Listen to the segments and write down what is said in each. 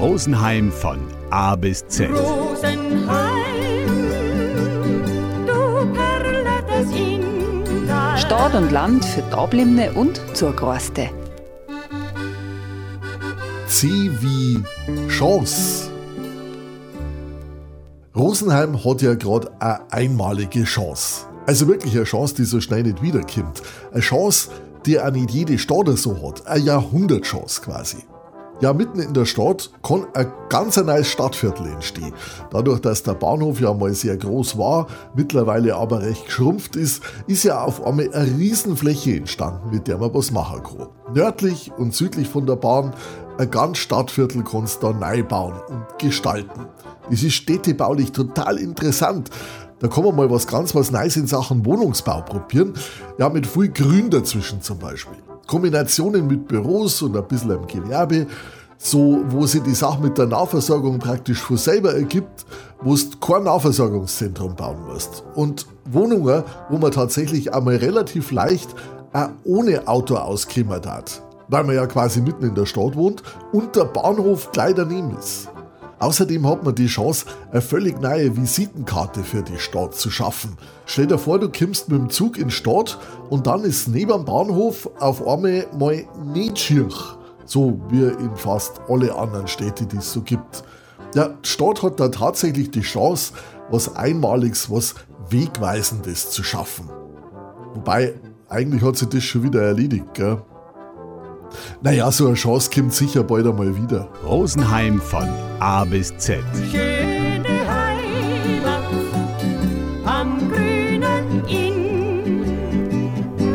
Rosenheim von A bis Z. Rosenheim, du Perle des Inntal. Stadt und Land für Dablimne und Zurgroste. C wie Chance. Rosenheim hat ja gerade eine einmalige Chance. Also wirklich eine Chance, die so schnell nicht wiederkommt. Eine Chance, die auch nicht jede Stadt so hat. Eine Jahrhundertchance quasi. Ja, mitten in der Stadt kann ein ganz neues Stadtviertel entstehen. Dadurch, dass der Bahnhof ja mal sehr groß war, mittlerweile aber recht geschrumpft ist, ist ja auf einmal eine Riesenfläche entstanden, mit der man was machen kann. Nördlich und südlich von der Bahn ein ganz Stadtviertel kannst du da neu bauen und gestalten. Das ist städtebaulich total interessant. Da kann man mal was ganz was Neues in Sachen Wohnungsbau probieren. Ja, mit viel Grün dazwischen zum Beispiel. Kombinationen mit Büros und ein bisschen im Gewerbe, so wo sich die Sache mit der Nahversorgung praktisch von selber ergibt, wo du kein Nahversorgungszentrum bauen musst. Und Wohnungen, wo man tatsächlich einmal relativ leicht auch ohne Auto auskommen darf, weil man ja quasi mitten in der Stadt wohnt und der Bahnhof gleich daneben ist. Außerdem hat man die Chance, eine völlig neue Visitenkarte für die Stadt zu schaffen. Stell dir vor, du kommst mit dem Zug in die Stadt und dann ist neben dem Bahnhof auf einmal mal nicht schier. So wie in fast alle anderen Städte, die es so gibt. Ja, die Stadt hat da tatsächlich die Chance, was Einmaliges, was Wegweisendes zu schaffen. Wobei, eigentlich hat sich das schon wieder erledigt, gell? Naja, so eine Chance kommt sicher bald einmal wieder. Rosenheim von A bis Z. Schöne Heimat am grünen Inn.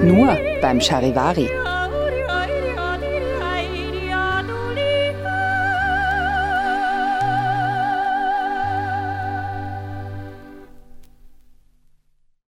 Nur beim Charivari.